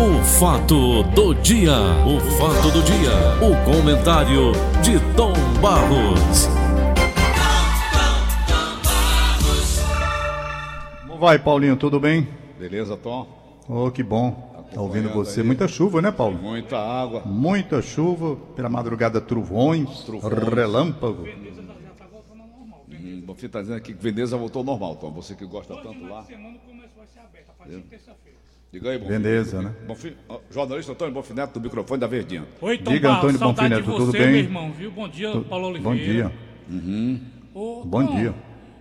O fato do dia, o fato do dia, o comentário de Tom Barros. Como vai, Paulinho? Tudo bem? Beleza, Tom? Oh, que bom. Tá ouvindo você. aí. Muita chuva, né, Paulo? Muita água. Muita chuva, pela madrugada trovões, Trovões. relâmpago. Hum, Bonfim está dizendo aqui que Veneza voltou ao normal, Tom. Você que gosta tanto lá. Diga aí, Bonfim. Beleza, né? Bonfim, jornalista Antônio Bonfim Neto, do microfone da Verdinha. Oi, Tom Diga, Antônio saudade Bonfim de Neto, tudo você, bem? meu irmão, viu? Bom dia, Tu- Paulo Bom Oliveira. dia. Ô, Bom Tom, dia.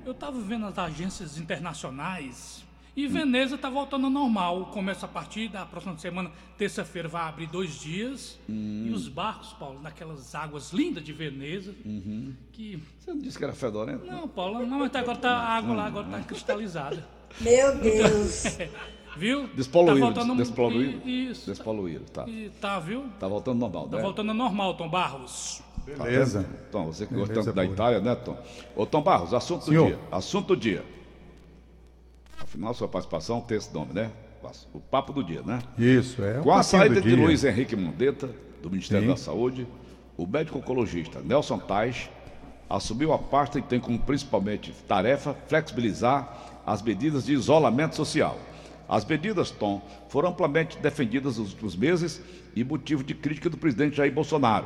Eu tava vendo as agências internacionais e Veneza tá voltando ao normal. Começa a partir da próxima semana, terça-feira, vai abrir dois dias. E os barcos, Paulo, naquelas águas lindas de Veneza, que... Você não disse que era fedorento? Não, Paulo, não, mas agora tá, a água lá agora tá cristalizada. Meu Deus. Viu? Despoluído, Tá voltando... despoluído. Isso. Despoluído, tá. E tá, viu? Tá voltando normal, Tá né? voltando ao normal, Tom Barros. Tá Beleza. vendo? Tom, você que gosta tanto da. Itália, né, Tom? Ô, Tom Barros, assunto do Senhor. dia. Assunto do dia. Afinal, sua participação tem esse nome, né? O papo do dia, né? Isso, é. o Com a saída do de dia. Luiz Henrique Mandetta, do Ministério Sim. da Saúde, o médico oncologista Nelson Tais assumiu a pasta e tem como principalmente tarefa flexibilizar as medidas de isolamento social. As medidas, Tom, foram amplamente defendidas nos últimos meses e motivo de crítica do presidente Jair Bolsonaro.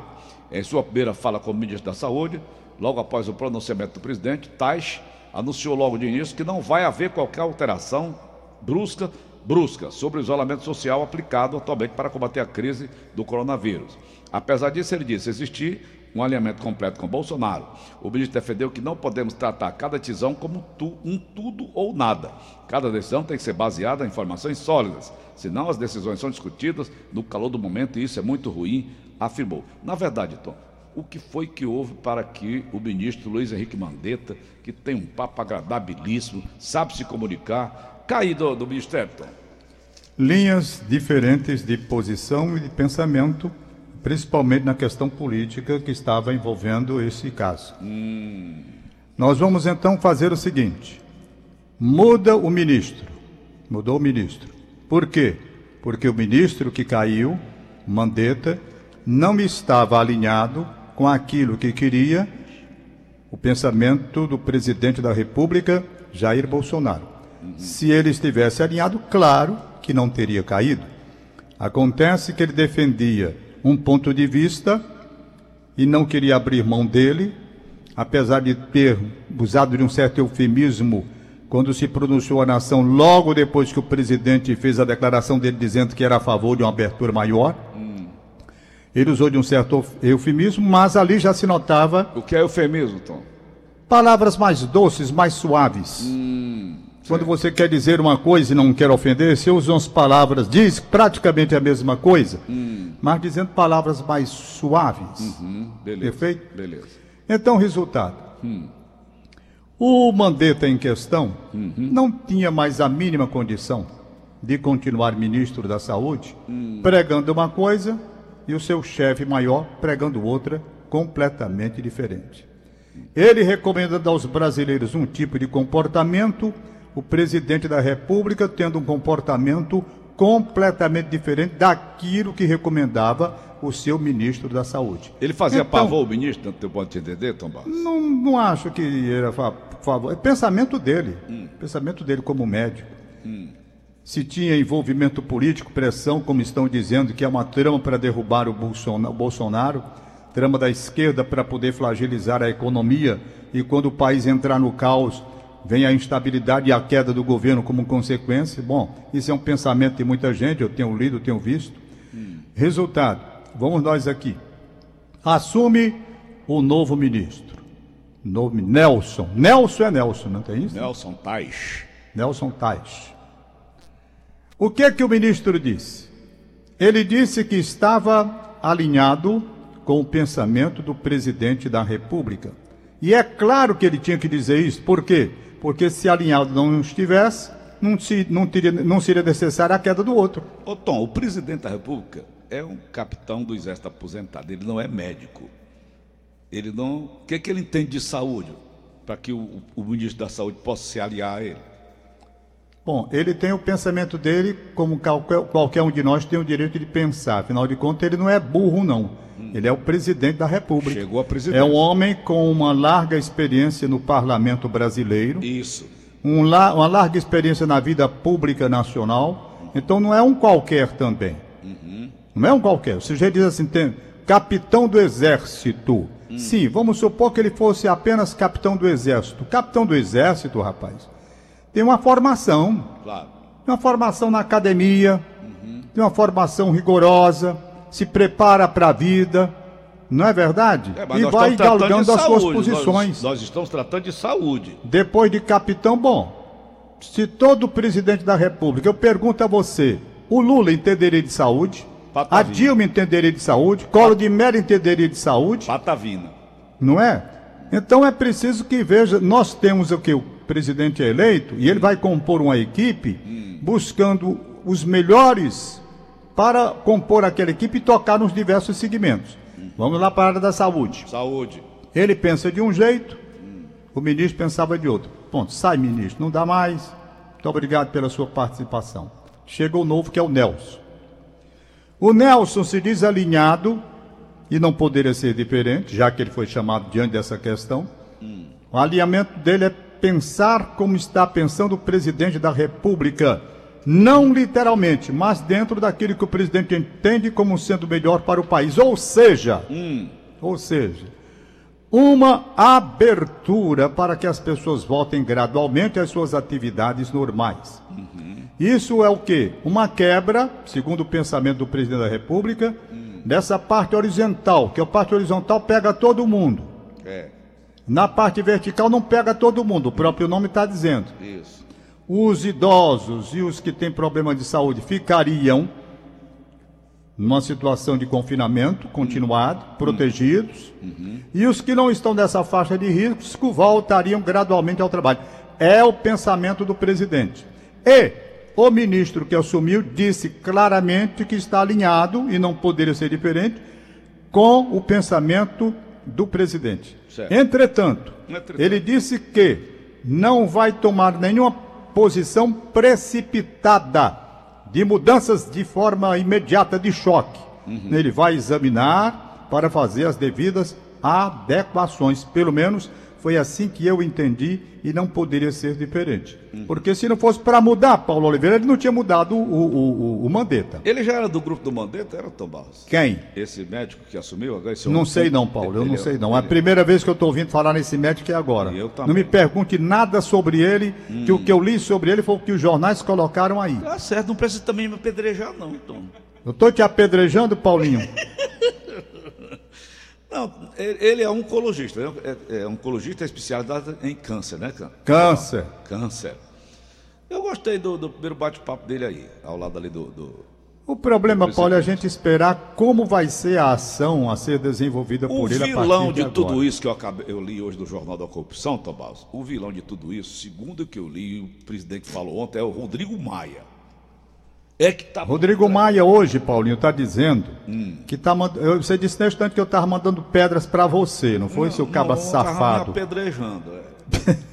Em sua primeira fala como ministro da Saúde, logo após o pronunciamento do presidente, Tais anunciou logo de início que não vai haver qualquer alteração brusca, brusca sobre o isolamento social aplicado atualmente para combater a crise do coronavírus. Apesar disso, ele disse existir um alinhamento completo com Bolsonaro. O ministro defendeu que não podemos tratar cada decisão como tu- um tudo ou nada. Cada decisão tem que ser baseada em informações sólidas, senão as decisões são discutidas no calor do momento e isso é muito ruim, afirmou. Na verdade, Tom, o que foi que houve para que o ministro Luiz Henrique Mandetta, que tem um papo agradabilíssimo, sabe se comunicar, cair do, do ministério, Tom? Linhas diferentes de posição e de pensamento, principalmente na questão política que estava envolvendo esse caso. Nós vamos então fazer o seguinte: muda o ministro. Mudou o ministro. Por quê? Porque o ministro que caiu, Mandetta, não estava alinhado com aquilo que queria o pensamento do presidente da República, Jair Bolsonaro. Se ele estivesse alinhado, claro que não teria caído. Acontece que ele defendia um ponto de vista e não queria abrir mão dele, apesar de ter usado de um certo eufemismo quando se pronunciou a nação logo depois que o presidente fez a declaração dele dizendo que era a favor de uma abertura maior. Ele usou de um certo eufemismo, mas ali já se notava O que é eufemismo, Tom? palavras mais doces, mais suaves. Quando você quer dizer uma coisa e não quer ofender, você usa umas palavras, diz praticamente a mesma coisa, mas dizendo palavras mais suaves. Hum, beleza. Perfeito? Beleza. Então, resultado. O Mandetta em questão não tinha mais a mínima condição de continuar ministro da Saúde, pregando uma coisa e o seu chefe maior pregando outra completamente diferente. Ele recomendando aos brasileiros um tipo de comportamento, o presidente da República tendo um comportamento completamente diferente daquilo que recomendava o seu ministro da Saúde. Ele fazia Então- pavor o ministro, tanto eu pode te entender, Tom Barros? Não, não acho que era fa- favor. É pensamento dele. Pensamento dele como médico. Se tinha envolvimento político, pressão, como estão dizendo, que é uma trama para derrubar o Bolsona- o Bolsonaro, trama da esquerda para poder flagilizar a economia, e quando o país entrar no caos, vem a instabilidade e a queda do governo como consequência. Bom, isso é um pensamento de muita gente, eu tenho lido, tenho visto. Resultado, vamos nós aqui. Assume o novo ministro. Novo, Nelson. Nelson é Nelson, não tem isso? Nelson Tais. Nelson Tais. O que é que o ministro disse? Ele disse que estava alinhado com o pensamento do presidente da República. E é claro que ele tinha que dizer isso. Por quê? Porque se alinhado não estivesse, não, se, não, teria, não seria necessária a queda do outro. Ô Tom, o presidente da República é um capitão do exército aposentado, ele não é médico. Ele não. O que, é que ele entende de saúde? Para que o, o ministro da Saúde possa se aliar a ele. Bom, ele tem o pensamento dele, como qualquer, qualquer um de nós tem o direito de pensar. Afinal de contas, ele não é burro, não. Ele é o presidente da República. Chegou a presidência. É um homem com uma larga experiência no parlamento brasileiro, Isso. um la- uma larga experiência na vida pública nacional. Então não é um qualquer também. Não é um qualquer. O sujeito diz assim, tem capitão do exército. Sim, vamos supor que ele fosse apenas capitão do exército. Capitão do exército, rapaz, tem uma formação Claro. tem uma formação na academia, tem uma formação rigorosa, se prepara para a vida, não é verdade? É, e vai galgando as suas posições. Nós, nós estamos tratando de saúde. Depois de capitão, bom, se todo presidente da República, eu pergunto a você, o Lula entenderia de saúde? A Patavina. Dilma entenderia de saúde? Colo de Mello entenderia de saúde? Patavina. não é? Então é preciso que veja, nós temos o que o presidente é eleito e ele vai compor uma equipe buscando os melhores para compor aquela equipe e tocar nos diversos segmentos. Vamos lá para a área da saúde. Saúde. Ele pensa de um jeito, o ministro pensava de outro. Ponto. Sai, ministro, não dá mais. Muito obrigado pela sua participação. Chega o novo que é o Nelson. O Nelson se diz alinhado e não poderia ser diferente, já que ele foi chamado diante dessa questão. O alinhamento dele é pensar como está pensando o presidente da República. Não literalmente, mas dentro daquilo que o presidente entende como sendo melhor para o país. Ou seja, ou seja, uma abertura para que as pessoas voltem gradualmente às suas atividades normais. Isso é o quê? Uma quebra, segundo o pensamento do presidente da República, dessa parte horizontal, que a parte horizontal pega todo mundo. É. Na parte vertical não pega todo mundo, o próprio nome está dizendo. Isso. Os idosos e os que têm problema de saúde ficariam numa situação de confinamento continuado, protegidos, e os que não estão nessa faixa de risco voltariam gradualmente ao trabalho. É o pensamento do presidente. E o ministro que assumiu disse claramente que está alinhado, e não poderia ser diferente, com o pensamento do presidente. Entretanto, Entretanto. ele disse que não vai tomar nenhuma posição precipitada de mudanças de forma imediata de choque. Ele vai examinar para fazer as devidas adequações. Pelo menos foi assim que eu entendi e não poderia ser diferente. Porque se não fosse para mudar, Paulo Oliveira, ele não tinha mudado o, o, o, o Mandetta. Ele já era do grupo do Mandetta, era Tom Barros? Quem? Esse médico que assumiu agora? Esse Não homem- sei não, Paulo, eu Ele não é- sei não. É a primeira vez que eu estou ouvindo falar nesse médico é agora. Eu também. Não me pergunte nada sobre ele, que o que eu li sobre ele foi o que os jornais colocaram aí. Tá certo, não precisa também me apedrejar, não, Tom. Eu estou te apedrejando, Paulinho. Não, ele é oncologista. né? É, é oncologista especializado em câncer, né? Cân- Câncer. Câncer. Eu gostei do, do primeiro bate-papo dele aí, ao lado ali do. do- O problema, Paulo, é a gente esperar como vai ser a ação a ser desenvolvida O por ele a vilão partir de, de, tudo agora. isso que eu, acabei, eu li hoje do Jornal da Corrupção, Tomás, o vilão de tudo isso, segundo o que eu li, o presidente falou ontem, é o Rodrigo Maia. É que tá. Rodrigo Maia hoje, Paulinho, está dizendo Hum. que tá mand... eu- Você disse nesse instante que eu estava mandando pedras para você, não foi, seu caba Não, tava safado? Me apedrejando, é.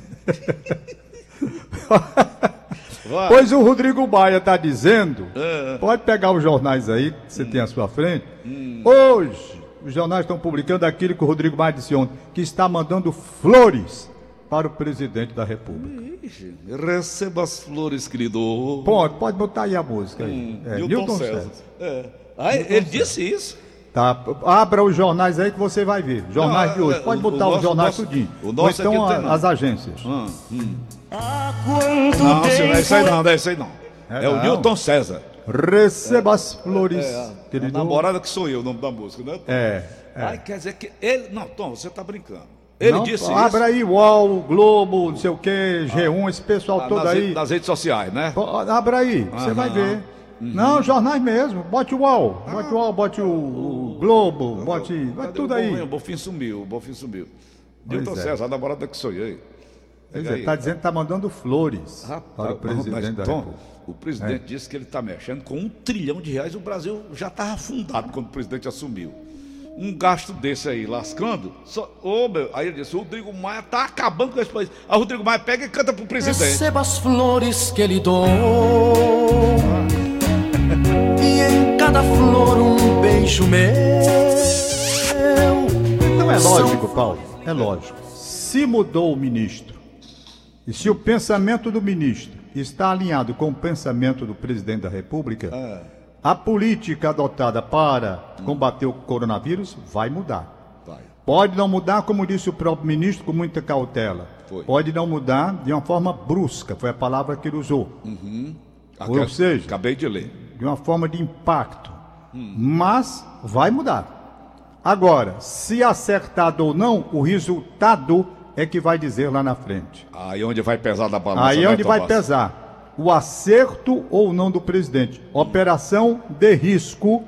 Pois o Rodrigo Maia está dizendo, É. pode pegar os jornais aí, que você tem à sua frente. Hum. Hoje, os jornais estão publicando aquilo que o Rodrigo Maia disse ontem, que está mandando flores para o presidente da República. Ixi, receba as flores, querido. Pode, pode botar aí a música aí. Hum, É, Newton César. É. Ah, ele disse isso. Tá, abra os jornais aí que você vai ver. Jornais Não, de hoje. é, Pode botar o os jornais nosso- tudinho. o Ou nosso então aqui a- as agências. Ah, hum. Quanto Não, senhor, não é isso aí não, não é isso aí não. É É, o. Newton César. Receba as flores, É, a querido. namorada que sou eu, o nome da música, né? Tom? É, é. Ai, quer dizer que ele. Não, Tom, você tá brincando. Ele Não, disse abra isso. aí UOL, Globo, não sei o que, G1, esse pessoal ah, todo nas, aí. nas redes sociais, né? Abra aí, você Aham. vai ver. Não, jornais mesmo. Bote o UOL, bote o UOL, bote o, o Globo, bote. Vai tudo o aí. O Bonfim sumiu, o Bonfim sumiu. Newton é. César, a namorada que sou eu. aí. Pois é, aí. tá dizendo que tá mandando flores Rapaz, para o presidente mas, da Tom, o presidente disse que ele está mexendo com um trilhão de reais. O Brasil já estava afundado quando o presidente assumiu. Um gasto desse aí, lascando. Só, ô, meu, aí ele disse: o Rodrigo Maia tá acabando com esse país. Aí o Rodrigo Maia pega e canta pro presidente. Receba as flores que lhe dou. E em cada flor um beijo meu. Então é lógico, Paulo, é lógico. Se mudou o ministro, e se o pensamento do ministro está alinhado com o pensamento do presidente da República, a política adotada para combater o coronavírus vai mudar. Vai. Pode não mudar, como disse o próprio ministro, com muita cautela. Foi. Pode não mudar de uma forma brusca, foi a palavra que ele usou. Ou seja- Acabei de ler. de uma forma de impacto. Mas vai mudar. Agora, se acertado ou não, o resultado é que vai dizer lá na frente. Aí onde vai pesar da balança. Aí né, onde vai pesar o acerto ou não do presidente. Operação de risco,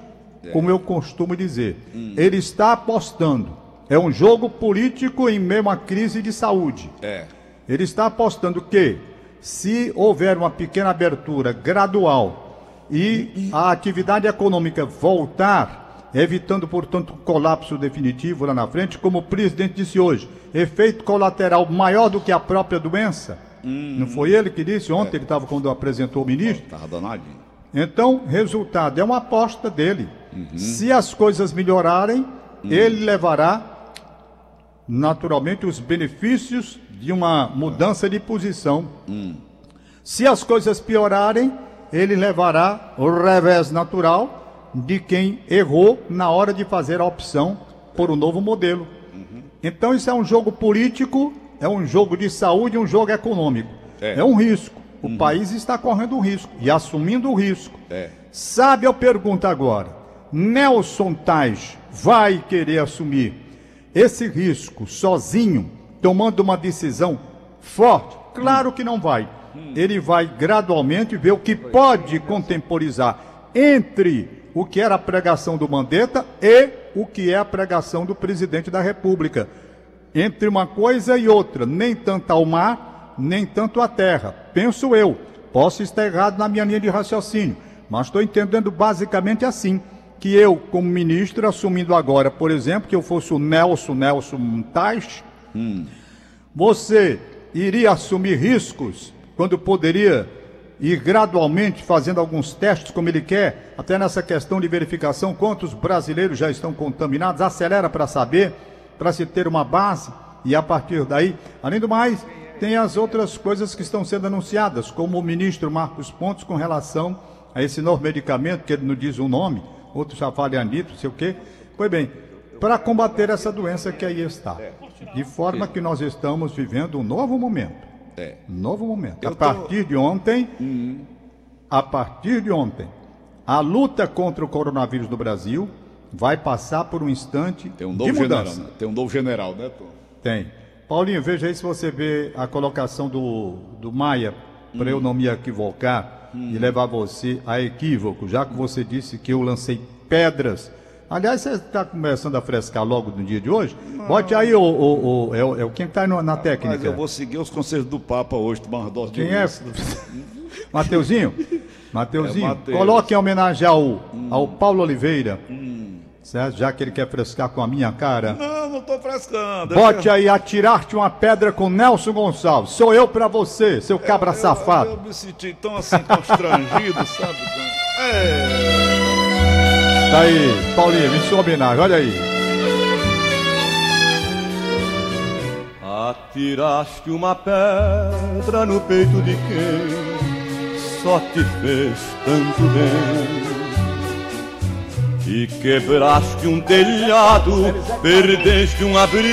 como eu costumo dizer. Ele está apostando. É um jogo político em meio a uma crise de saúde. É. Ele está apostando que, se houver uma pequena abertura gradual e a atividade econômica voltar, evitando, portanto, colapso definitivo lá na frente, como o presidente disse hoje, efeito colateral maior do que a própria doença. Não foi ele que disse ontem, ele estava quando apresentou o ministro? Tava danadinho. Então, resultado, é uma aposta dele. Se as coisas melhorarem, ele levará naturalmente os benefícios de uma mudança de posição. Se as coisas piorarem, ele levará o revés natural de quem errou na hora de fazer a opção por um novo modelo. Então isso é um jogo político, é um jogo de saúde, um jogo econômico. É. É, um risco. O país está correndo um risco e assumindo o risco. É. Sabe, eu pergunto agora: Nelson Tais vai querer assumir esse risco sozinho, tomando uma decisão forte? Claro que não vai. Ele vai gradualmente ver o que pode contemporizar entre o que era a pregação do Mandetta e o que é a pregação do presidente da República. Entre uma coisa e outra, nem tanto ao mar, nem tanto à terra. Penso eu. Posso estar errado na minha linha de raciocínio, mas estou entendendo basicamente assim. Que eu, como ministro, assumindo agora, por exemplo, que eu fosse o Nelson, Nelson Tais, você iria assumir riscos quando poderia ir gradualmente fazendo alguns testes como ele quer, até nessa questão de verificação, quantos brasileiros já estão contaminados, acelera para saber, para se ter uma base e a partir daí, além do mais, tem as outras coisas que estão sendo anunciadas, como o ministro Marcos Pontes com relação a esse novo medicamento, que ele não diz o nome, outros já falam anito, não sei o quê. Pois bem, para combater essa doença que aí está. De forma que nós estamos vivendo um novo momento. É. Um novo momento. A partir de ontem, a partir de ontem, a luta contra o coronavírus no Brasil vai passar por um instante Tem um de novo general, mudança. né? Tem um novo general, né, Tom? Tem. Paulinho, veja aí se você vê a colocação do, do Maia, para eu não me equivocar e levar você a equívoco, já que você disse que eu lancei pedras. Aliás, você está começando a frescar logo no dia de hoje? Bote aí o. o, o- é, o- é o quem está na Mas técnica. eu vou seguir os conselhos do Papa hoje, tomar uma dose de Quem é? uísque. Mateuzinho? Mateuzinho, É Mateus. coloque em homenagem ao, ao Paulo Oliveira, certo? Já que ele quer frescar com a minha cara. Não, não tô frescando. Bote aí, atirar-te uma pedra com Nelson Gonçalves. Sou eu pra você, seu cabra Eu- safado. Eu, me senti tão assim constrangido, sabe? É. Tá aí, Paulinho, em sua homenagem, olha aí. Atiraste uma pedra no peito de quem só te fez tanto bem. E quebraste um telhado, perdeste um abrigo,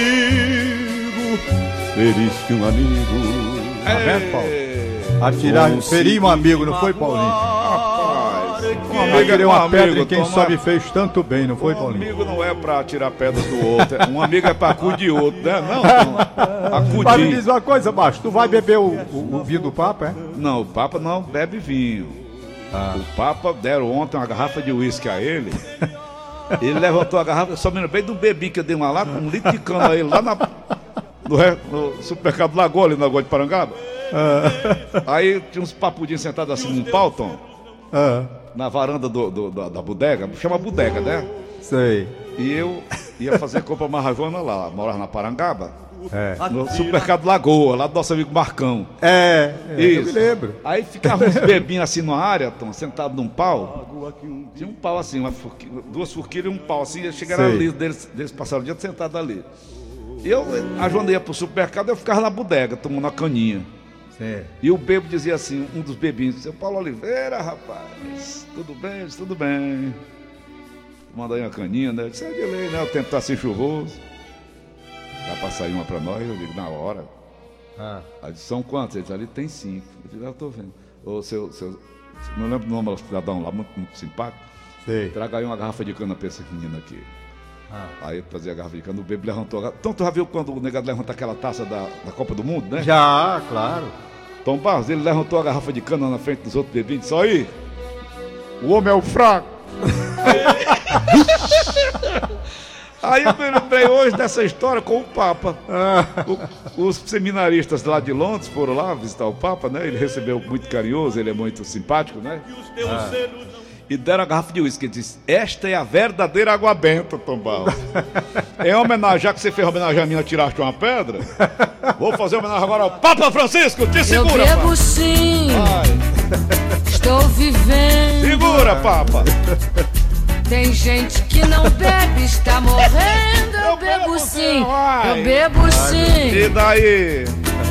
feriste um amigo. Tá vendo, Paulo? Atirar, ferir um amigo, não foi, Paulinho? Um Amigo amigo é é um uma pedra amigo, em quem Tom, só não é- me fez tanto bem, não foi, Um Paulinho? amigo não é pra tirar pedras do outro, é- um amigo é pra acudir outro, né? Não, não. Mas me Acudir. diz uma coisa, Baixo, tu vai beber o, o, o vinho do Papa, é? Não, o Papa não bebe vinho. O Papa deram ontem uma garrafa de uísque a ele. Ele levantou a garrafa, só me lembrei de um bebi que eu dei uma lá, com um litro de cana a ele, lá na, no, no supermercado Lagoa, ali na Lagoa de Parangaba. Aí tinha uns papudinhos sentados assim num pau, Tom. Ah, na varanda do, do- da, da bodega, chama bodega, né? Sei. E eu ia fazer compra marravona lá, morava na Parangaba, É. no supermercado Lagoa, lá do nosso amigo Marcão. É, é, eu me Isso. lembro. Aí ficavam uns bebinhos assim numa área, Tom, sentado num pau. Tinha um pau assim, duas furquilhas e um pau assim. Chegaram Sei. ali, deles, deles passaram o dia sentado ali. Eu, a Joana ia pro supermercado, eu ficava na bodega, tomando uma caninha. E o bebo dizia assim, um dos bebinhos, seu Paulo Oliveira, rapaz, tudo bem? Tudo bem. Manda aí uma caninha, né? Eu disse, é de lei, né? O tempo tá assim chuvoso. Dá pra sair uma pra nós? Eu digo, na hora. Ah, Aí disse, são quantos? Ele disse, ali tem cinco. Eu digo, "Ah, eu tô vendo. Ô, seu, seu, não lembro o nome do cidadão lá, muito, muito simpático. sei. Traga aí uma garrafa de cana pra esse menino aqui. Ah. Aí eu trazia a garrafa de cana, o bebê levantou a garrafa. Então tu já viu quando o negado levanta aquela taça da, da Copa do Mundo, né? Já, claro. Tom Barros, ele levantou a garrafa de cana na frente dos outros bebês e disse, aí, o homem é o fraco. Aí eu me lembrei hoje dessa história com o Papa. O- os seminaristas lá de Londres foram lá visitar o Papa, né? Ele recebeu muito carinhoso, ele é muito simpático, né? E deram a garrafa de uísque. Ele disse: Esta é a verdadeira água benta, Tom Barros. Em homenagem, já que você fez homenagem a mim, tiraste uma pedra, vou fazer homenagem agora ao Papa Francisco. Te Eu segura, bebo Papa. sim, Vai. estou vivendo. Segura, Papa. Tem gente que não bebe, está morrendo. Eu, Eu bebo bebo sim, vai. eu bebo sim, E daí?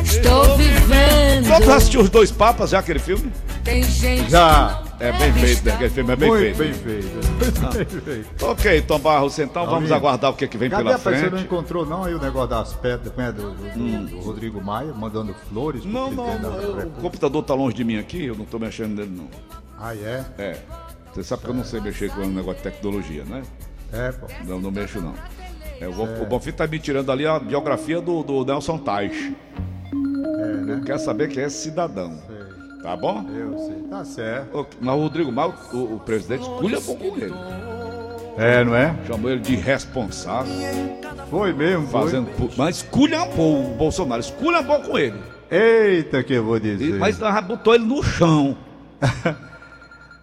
estou vivendo. Tu assistiu os dois papas já, aquele filme? Tem gente Já. que É bem feito, né? está Aquele filme é bem Muito feito. bem feito. Bem feito. Ok, Tom Barros, então vamos Amigo. aguardar o que, é que vem Cadê pela pessoa? Você não frente. encontrou não aí o negócio das pedras né, do, do- do- do Rodrigo Maia, mandando flores Não, não, não, eu- o computador tá longe de mim aqui, eu não tô mexendo nele, não. Ah, é? É. Você sabe que eu não sei mexer com o negócio de tecnologia, né? É, pô. Não, não mexo, não. É, o, o Bonfim tá me tirando ali a biografia do, do Nelson Teich. É, né? Eu quero saber quem é esse cidadão. Sei. Tá bom? Eu sei. Tá certo. Mas o Rodrigo Maio, o, o presidente, esculha com ele. É, não é? Chamou ele de irresponsável, Foi mesmo, foi. fazendo. pu- Mas esculhambou o Bolsonaro, esculhambou com ele. Eita, que eu vou E- dizer. mas já botou ele no chão.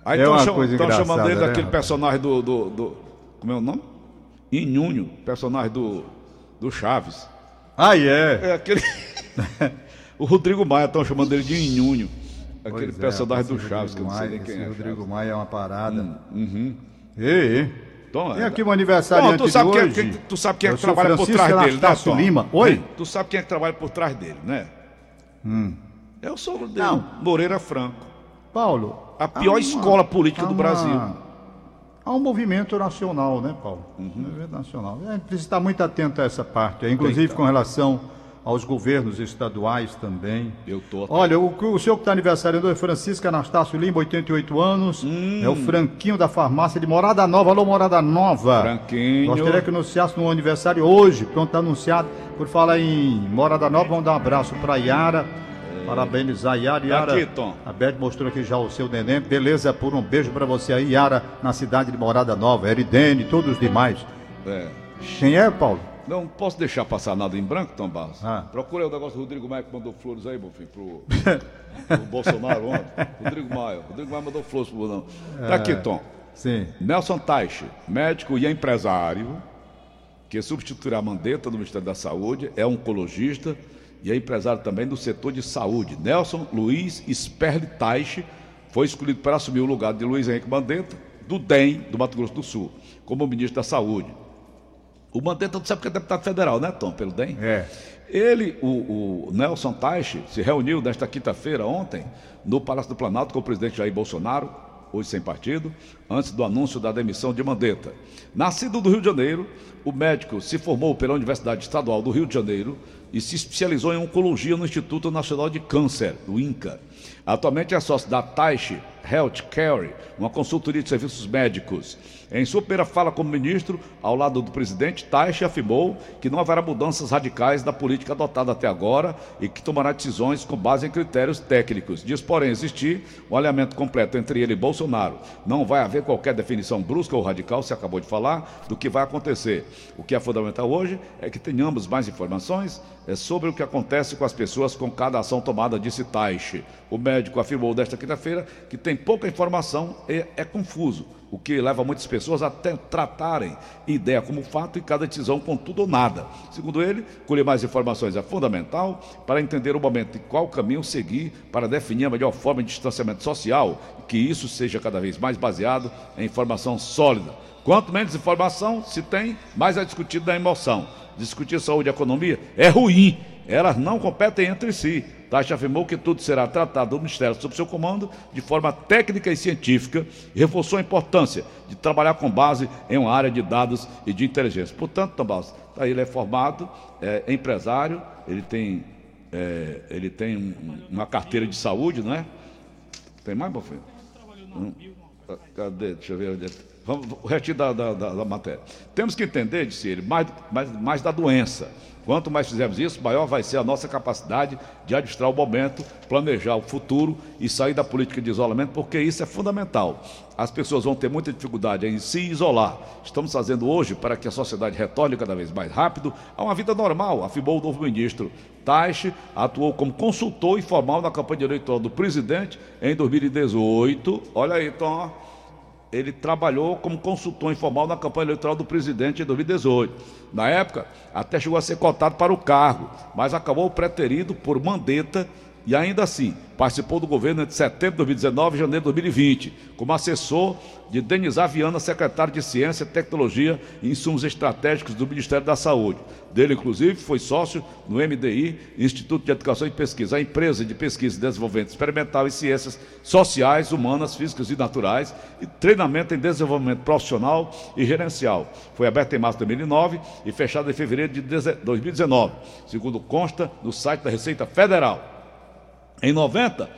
Aí É estão cham, tão chamando ele né, daquele personagem do, do, do- Como é o nome? Inhunho, personagem do, do Chaves. Ah, é? É aquele. o Rodrigo Maia estão chamando ele de Inhunho. Aquele Pois é, personagem esse do Chaves, que eu não sei nem quem é. Rodrigo Chaves. Maia é uma parada. Uhum. Ei, ei. Então, Tem é- aqui um aniversariante Bom, tu sabe de hoje. quem- tu sabe quem é que trabalha por Francisco trás dele, né, Tom? Lima. Oi? Tu sabe quem é que trabalha por trás dele, né? É o sogro dele, Não. Moreira Franco. Paulo. A pior uma- escola política do uma- Brasil. Há um movimento nacional, né, Paulo? Uhum. Movimento nacional. É, precisa estar muito atento a essa parte, inclusive com relação aos governos estaduais também. Eu tô. Olha, o, o senhor que está aniversariando é Francisco Anastácio Lima, 88 anos. Hum. É o Franquinho da farmácia de Morada Nova. Alô, Morada Nova. Franquinho. Gostaria que anunciasse no aniversário hoje. Pronto, está anunciado. Por falar em Morada Nova, vamos dar um abraço para Yara. Parabenizar Yara. Yara Aqui, Tom. A Beth mostrou aqui já o seu neném. Beleza, por um beijo para você aí, Yara, na cidade de Morada Nova. Eridene, todos os demais. É. Quem é, Paulo? Não posso deixar passar nada em branco, Tom Barros. Ah. Procura aí o negócio do Rodrigo Maia que mandou flores aí, Bonfim, pro, pro Bolsonaro ontem. Rodrigo Maia. Rodrigo Maia mandou flores pro Bolsonaro. Tá aqui, Tom. Sim. Nelson Teich, médico e empresário, que substituirá a Mandetta no Ministério da Saúde, é oncologista e é empresário também do setor de saúde. Nelson Luiz Sperli Teich foi escolhido para assumir o lugar de Luiz Henrique Mandetta, do DEM, do Mato Grosso do Sul, como ministro da Saúde. O Mandetta, tu sabe que é deputado federal, né, Tom, pelo DEM? É. Ele, o, o Nelson Teich, se reuniu nesta quinta-feira, ontem, no Palácio do Planalto com o presidente Jair Bolsonaro, hoje sem partido, antes do anúncio da demissão de Mandetta. Nascido do Rio de Janeiro, o médico se formou pela Universidade Estadual do Rio de Janeiro e se especializou em oncologia no Instituto Nacional de Câncer, o INCA. Atualmente é sócio da Taishi Health Care, uma consultoria de serviços médicos. Em sua primeira fala como ministro, ao lado do presidente, Taishi afirmou que não haverá mudanças radicais da política adotada até agora e que tomará decisões com base em critérios técnicos. Diz, porém, existir um alinhamento completo entre ele e Bolsonaro. Não vai haver qualquer definição brusca ou radical, você acabou de falar, do que vai acontecer. O que é fundamental hoje é que tenhamos mais informações é sobre o que acontece com as pessoas com cada ação tomada, disse Taishi. O médico afirmou desta quinta-feira que tem pouca informação e é confuso, o que leva muitas pessoas a tratarem ideia como fato e cada decisão com tudo ou nada. Segundo ele, colher mais informações é fundamental para entender o momento e qual caminho seguir para definir a melhor forma de distanciamento social que isso seja cada vez mais baseado em informação sólida. Quanto menos informação se tem, mais é discutido na emoção discutir saúde e economia é ruim. Elas não competem entre si. Tati afirmou que tudo será tratado no Ministério sob seu comando de forma técnica e científica e reforçou a importância de trabalhar com base em uma área de dados e de inteligência. Portanto, Tomás, tá, ele é formado, é empresário, ele tem, é, ele tem um, uma carteira de saúde, não é? Tem mais, meu filho? Hum, cadê? Deixa eu ver. Vamos, o restinho da, da, da, da, matéria. Temos que entender, disse ele, mais, mais, mais da doença. Quanto mais fizermos isso, maior vai ser a nossa capacidade de administrar o momento, planejar o futuro e sair da política de isolamento, porque isso é fundamental. As pessoas vão ter muita dificuldade em se isolar. Estamos fazendo hoje para que a sociedade retorne cada vez mais rápido a uma vida normal, afirmou o novo ministro. Taixe atuou como consultor informal na campanha eleitoral do presidente em 2018. Olha aí, Tom ele trabalhou como consultor informal na campanha eleitoral do presidente em 2018. Na época, até chegou a ser cotado para o cargo, mas acabou preterido por Mandetta e ainda assim participou do governo entre setembro de 2019 e janeiro de 2020, como assessor de Denizar Viana, secretário de Ciência, Tecnologia e Insumos Estratégicos do Ministério da Saúde. Dele, inclusive, foi sócio no MDI, Instituto de Educação e Pesquisa, a empresa de pesquisa e desenvolvimento experimental em ciências sociais, humanas, físicas e naturais e treinamento em desenvolvimento profissional e gerencial. Foi aberta em março de 2009 e fechada em fevereiro de 2019, segundo consta no site da Receita Federal. Em 90,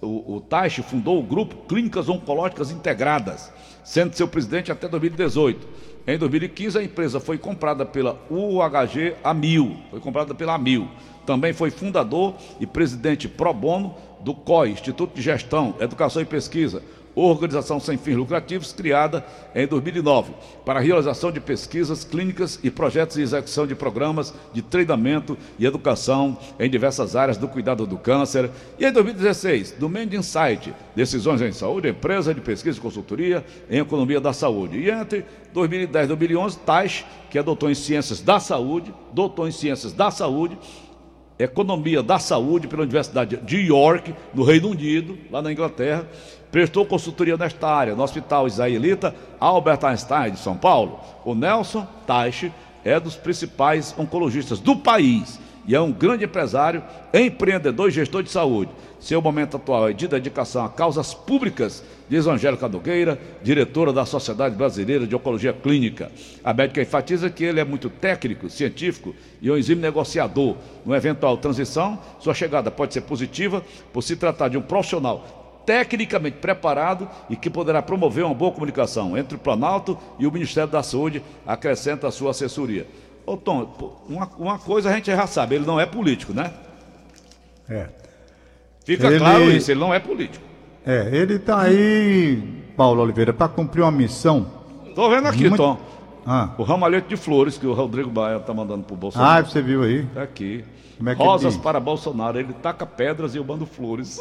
o, o fundou o grupo Clínicas Oncológicas Integradas, sendo seu presidente até 2018. Em 2015, a empresa foi comprada pela UHG Amil, foi comprada pela Amil. Também foi fundador e presidente pro bono do COI, Instituto de Gestão, Educação e Pesquisa, organização sem fins lucrativos criada em 2009 para a realização de pesquisas clínicas e projetos de execução de programas de treinamento e educação em diversas áreas do cuidado do câncer. E em 2016, do Mend Insight, Decisões em Saúde, empresa de pesquisa e consultoria em economia da saúde. E entre 2010 e 2011, Taish, que é doutor em ciências da saúde, doutor em ciências da saúde, Economia da Saúde pela Universidade de York, no Reino Unido, lá na Inglaterra, prestou consultoria nesta área no Hospital Israelita Albert Einstein de São Paulo. O Nelson Taixe é dos principais oncologistas do país e é um grande empresário, empreendedor e gestor de saúde. Seu momento atual é de dedicação a causas públicas, diz Angélica Nogueira, diretora da Sociedade Brasileira de Oncologia Clínica. A médica enfatiza que ele é muito técnico, científico e um exímio negociador. No eventual transição, sua chegada pode ser positiva por se tratar de um profissional tecnicamente preparado e que poderá promover uma boa comunicação entre o Planalto e o Ministério da Saúde, acrescenta a sua assessoria. Ô Tom, uma, uma coisa a gente já sabe, ele não é político, né? É. Fica ele... claro isso, ele não é político. É, ele está aí, Paulo Oliveira, para cumprir uma missão. Estou vendo aqui, Muito... Tom. Ah. O ramalhete de flores que o Rodrigo Baia está mandando para o Bolsonaro. Ah, você viu aí? Está aqui. É Rosas para Bolsonaro. Ele taca pedras e eu mando flores.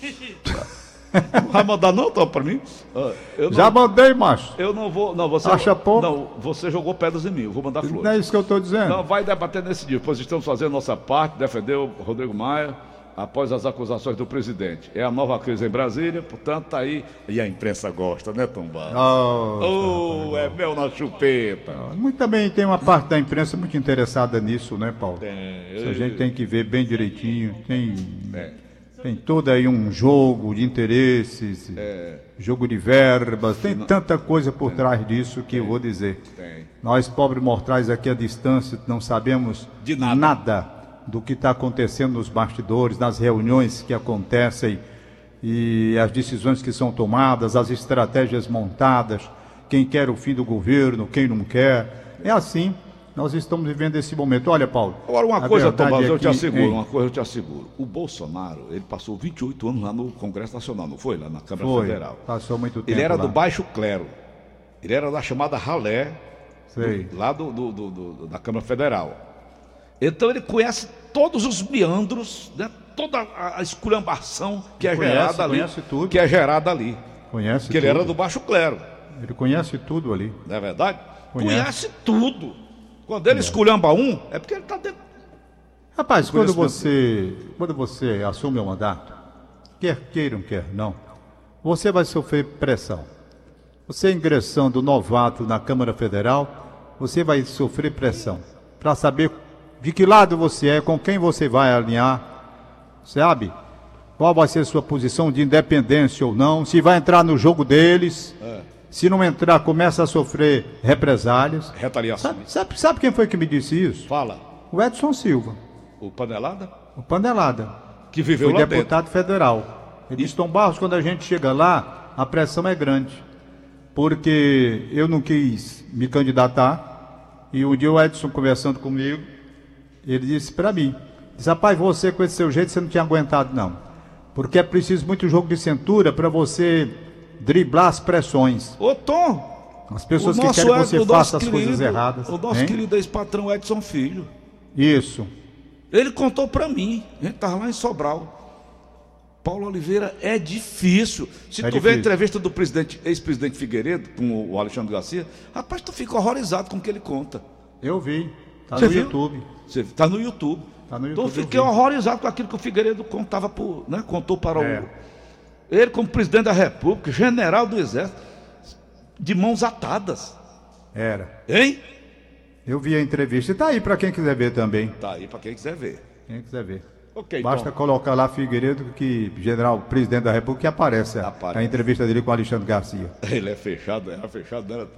Não vai mandar não, Tom, para mim? Ah, não, Já mandei, macho. Eu não vou. Não, você. Acha pouco? Não, você jogou pedras em mim, eu vou mandar flores. Não é isso que eu estou dizendo. Não, vai debater nesse dia, pois estamos fazendo nossa parte, defender o Rodrigo Maia após as acusações do presidente. É a nova crise em Brasília, portanto, tá aí. E a imprensa gosta, né, Tom Barros? Oh, oh, é meu na chupeta. Muito também tem uma parte da imprensa muito interessada nisso, né, Paulo? Tem. Isso a gente tem que ver bem direitinho. Tem. É. Tem todo aí um jogo de interesses, é. jogo de verbas, tem tanta coisa por tem. trás disso que tem. eu vou dizer. Tem. Nós, pobres mortais aqui à distância, não sabemos de nada, nada do que está acontecendo nos bastidores, nas reuniões que acontecem e as decisões que são tomadas, as estratégias montadas, quem quer o fim do governo, quem não quer. É assim nós estamos vivendo esse momento. Olha, Paulo. Agora, uma coisa, Tomás, é eu te asseguro, hein? uma coisa eu te asseguro. O Bolsonaro, ele passou 28 anos lá no Congresso Nacional, não foi? Lá na Câmara foi, Federal. Passou muito tempo. Ele era lá. do baixo clero. Ele era da chamada ralé, do, lá do, do, do, da Câmara Federal. Então ele conhece todos os meandros, né? toda a, esculhambação que é Conhece, gerada ali. conhece tudo. Que é gerada ali. Conhece Que ele tudo. era do baixo clero, Ele conhece tudo ali. não é verdade? Conhece. Conhece tudo. Quando ele esculhamba um, é porque ele está dentro. Rapaz, quando você, quando você assume o mandato, quer queiram, quer não, você vai sofrer pressão. Você ingressando novato na Câmara Federal, você vai sofrer pressão para saber de que lado você é, com quem você vai alinhar, sabe? Qual vai ser sua posição de independência ou não, se vai entrar no jogo deles, se não entrar, começa a sofrer represálias. Retaliação. Sabe, sabe, sabe quem foi que me disse isso? Fala. O Edson Silva, O panelada? o Panelada. Que viveu Foi lá dentro. deputado federal. Ele disse, Tom Barros, quando a gente chega lá, a pressão é grande. Porque eu não quis me candidatar. E um dia o Edson conversando comigo, ele disse para mim, disse, rapaz, você com esse seu jeito, você não tinha aguentado não. Porque é preciso muito jogo de cintura para você driblar as pressões. Ô Tom, As pessoas que querem que você faça as coisas querido- erradas. O nosso hein? querido ex-patrão Edson Filho. Isso. Ele contou pra mim. A gente tava lá em Sobral. Paulo Oliveira é difícil. Se É tu vê a entrevista do presidente, ex-presidente Figueiredo com o Alexandre Garcia, rapaz, tu fica horrorizado com o que ele conta. Eu vi. Tá Você no viu? YouTube. Você tá no YouTube. Tá no Então eu YouTube, eu fiquei vi. horrorizado com aquilo que o Figueiredo contava por, né, contou para É. o ele como presidente da República, general do Exército, de mãos atadas. Era. Hein? Eu vi a entrevista. E tá aí para quem quiser ver também. Tá aí para quem quiser ver. Quem quiser ver. Ok, Basta Tom. colocar lá Figueiredo, que general, presidente da República, que aparece, a- Aparece. a entrevista dele com Alexandre Garcia. Ele é fechado, era fechado, não era?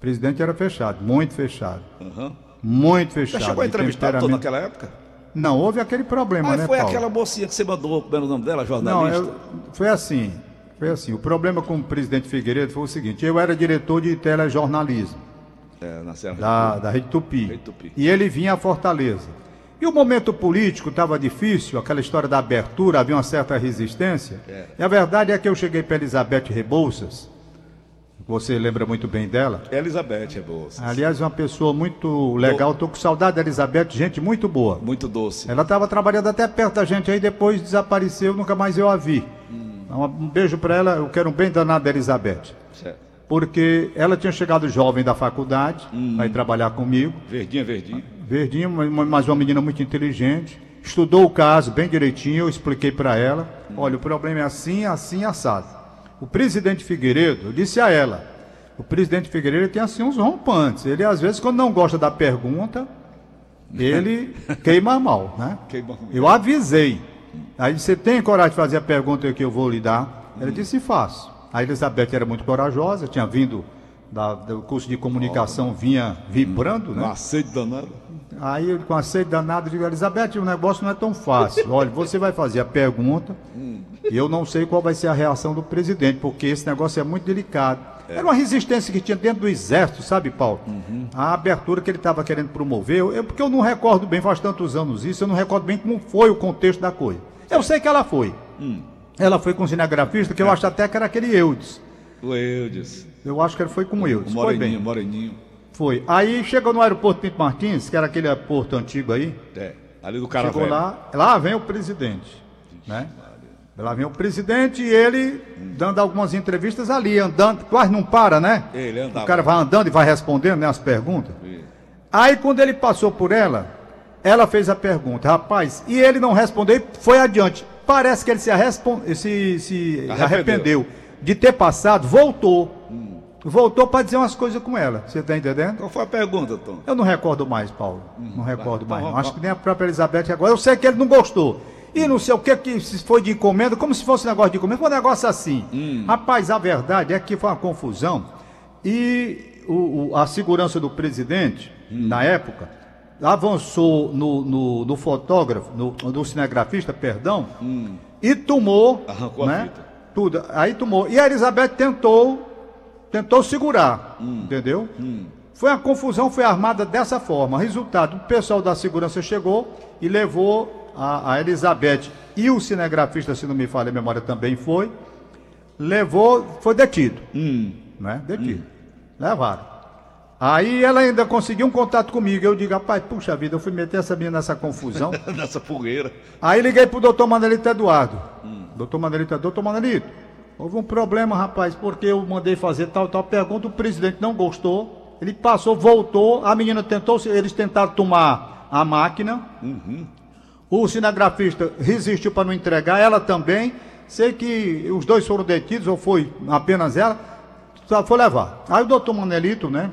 Presidente era fechado, muito fechado. Aham. Muito Você fechado. chegou a entrevistar temperamento- naquela época? Não, houve aquele problema, Mas né, foi Paulo? aquela mocinha que você mandou, como era o nome dela, Não, jornalista? eu- foi assim. Foi assim. O problema com o presidente Figueiredo foi o seguinte: eu era diretor de telejornalismo. É, na Serra da, da Rede Tupi. Rede Tupi. E ele vinha a Fortaleza. E o momento político estava difícil, aquela história da abertura, havia uma certa resistência. E a verdade é que eu cheguei para Elizabeth Rebouças, você lembra muito bem dela. Elizabeth é boa. Aliás, uma pessoa muito legal, estou com saudade da Elizabeth, gente muito boa. Muito doce. Ela estava trabalhando até perto da gente aí, depois desapareceu, nunca mais eu a vi. Um um beijo para ela, eu quero um bem danado da Elizabeth. Certo. Porque ela tinha chegado jovem da faculdade, vai trabalhar comigo. Verdinha, verdinha. Verdinho, uma- mas uma menina muito inteligente. Estudou o caso bem direitinho, eu expliquei para ela. Olha, o problema é assim, assim, assado. O presidente Figueiredo, disse a ela, o presidente Figueiredo tem assim uns rompantes. Ele, às vezes, quando não gosta da pergunta, ele queima mal, né? Queima. Eu avisei. Aí você tem coragem de fazer a pergunta que eu vou lhe dar? Ela disse, faço. A Elizabeth era muito corajosa, tinha vindo da- do curso de comunicação, vinha vibrando, né? Aceito danado. Aí eu, com a sede danada, eu digo, Elizabeth, o negócio não é tão fácil. Olha, você vai fazer a pergunta e eu não sei qual vai ser a reação do presidente, porque esse negócio é muito delicado. Era uma resistência que tinha dentro do exército, sabe, Paulo? A abertura que ele estava querendo promover, eu, porque eu não recordo bem, faz tantos anos isso, eu não recordo bem como foi o contexto da coisa. Eu sei que ela foi. Ela foi com o cinegrafista, que eu acho até que era aquele Eudes. O Eudes. Eu acho que ele foi com o O Eudes. Foi bem. Moreninho, Moreninho. Foi. Aí chegou no aeroporto Pinto Martins, que era aquele aeroporto antigo aí. É, ali do cara Chegou velho. lá, lá vem o presidente, né? Lá vem o presidente e ele dando algumas entrevistas ali, andando, quase não para, né? Ele andava. O cara vai andando e vai respondendo né, as perguntas. Aí quando ele passou por ela, ela fez a pergunta, rapaz, e ele não respondeu e foi adiante. Parece que ele se, arrespon- se, se Arrependeu. arrependeu de ter passado, voltou. Voltou para dizer umas coisas com ela. Você está entendendo? Qual foi a pergunta, Tom? Eu não recordo mais, Paulo. Não recordo Então, mais. não. vamos- Acho que nem a própria Elizabeth agora. Eu sei que ele não gostou. E não sei o que, que foi de encomenda, como se fosse um negócio de encomenda. Foi um negócio assim. Hum. Rapaz, a verdade é que foi uma confusão. E o- o- a segurança do presidente, Hum. na época, avançou no, no- no fotógrafo, no, no cinegrafista, perdão, e tomou. Hum. Arrancou a né, fita. Tudo. Aí tomou. E a Elizabeth tentou, tentou segurar. Hum. Entendeu? Foi a confusão, foi armada dessa forma. Resultado, o pessoal da segurança chegou e levou a, a Elizabeth e o cinegrafista, se não me falha a memória, também foi. Levou, foi detido. Hum. Né? Detido. Levaram. Aí ela ainda conseguiu um contato comigo. Eu digo, rapaz, puxa vida, eu fui meter essa menina nessa confusão. Nessa fogueira. Aí liguei pro doutor Manelito Eduardo. Doutor Manelito, doutor Manelito, houve um problema, rapaz, porque eu mandei fazer tal, tal pergunta, o presidente não gostou. Ele passou, voltou, a menina tentou, eles tentaram tomar a máquina. O cinegrafista resistiu para não entregar, ela também. Sei que os dois foram detidos, ou foi apenas ela, só foi levar. Aí o doutor Manelito, né,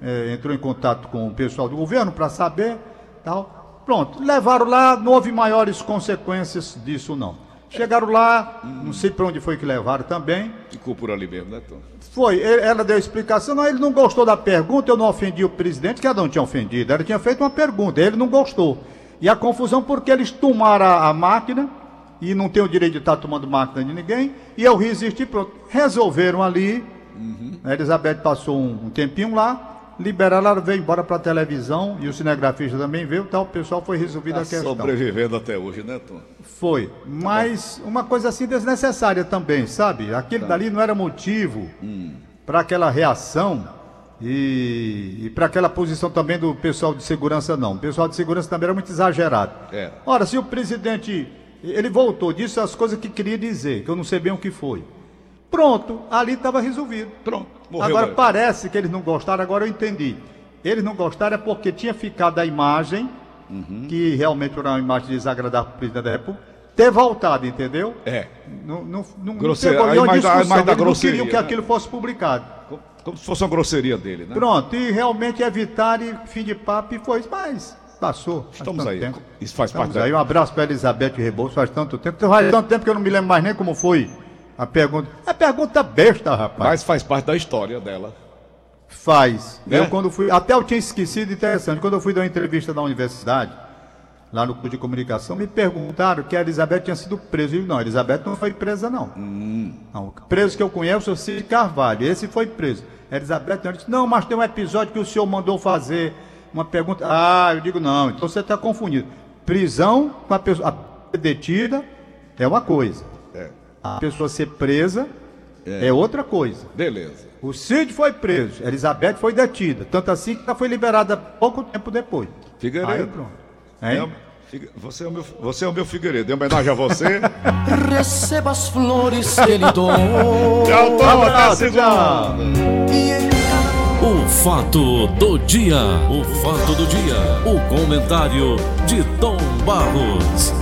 eh, entrou em contato com o pessoal do governo para saber, tal. Pronto, levaram lá, não houve maiores consequências disso não. Chegaram lá, não sei para onde foi que levaram também. Ficou por ali mesmo, né, Tom? Foi, ela deu explicação, não, ele não gostou da pergunta, eu não ofendi o presidente, que ela não tinha ofendido, ela tinha feito uma pergunta, ele não gostou. E a confusão porque eles tomaram a, a máquina, e não tem o direito de estar tomando máquina de ninguém, e eu resisti, pronto. Resolveram ali, a Elizabeth passou um, um tempinho lá, liberaram, ela veio embora para a televisão, e o cinegrafista também veio, tal, o pessoal foi resolvida Tá a questão. sobrevivendo até hoje, né, Tom? Foi, mas uma coisa assim desnecessária também, sabe? Aquilo dali não era motivo para aquela reação e, e para aquela posição também do pessoal de segurança, não. O pessoal de segurança também era muito exagerado. Era. Ora, se o presidente, ele voltou, disse as coisas que queria dizer, que eu não sei bem o que foi. Pronto, ali estava resolvido. Pronto, morreu. Agora velho. parece que eles não gostaram, agora eu entendi. Eles não gostaram é porque tinha ficado a imagem, Uhum. que realmente era uma imagem desagradável para o presidente da República, ter voltado, entendeu? É. Não, não, não, Grosseira- não nenhuma da- a discussão, da eles não queriam que né? aquilo fosse publicado. Como, como se fosse uma grosseria dele, né? Pronto, e realmente evitaram, e fim de papo, e foi, mas passou. Estamos aí. tempo. Isso faz Estamos parte aí, da... um abraço para Elizabeth Rebouças, faz tanto tempo, faz tanto tempo que eu não me lembro mais nem como foi a pergunta. É pergunta besta, rapaz. Mas faz parte da história dela. Faz. Né? Eu quando fui, até eu tinha esquecido, interessante, quando eu fui dar uma entrevista na universidade, lá no curso de comunicação, me perguntaram que a Elizabeth tinha sido presa. Eu digo, não, a Elizabeth não foi presa, não. Não, o preso que eu conheço é o Cid Carvalho, esse foi preso. A Elizabeth não, disse, não, mas tem um episódio que o senhor mandou fazer uma pergunta. Ah, eu digo, não, então você está confundido. Prisão com a pessoa a pessoa detida é uma coisa. É. A pessoa ser presa é outra coisa. Beleza. O Cid foi preso, Elizabeth foi detida. Tanto assim que ela foi liberada pouco tempo depois. Figueiredo. Aí pronto. Hein? É, você, é o meu, você é o meu Figueiredo. Em homenagem a você. Receba as flores que lhe dou. Tchau. Até segunda. tchau. Em cada O fato do dia. O fato do dia. O comentário de Tom Barros.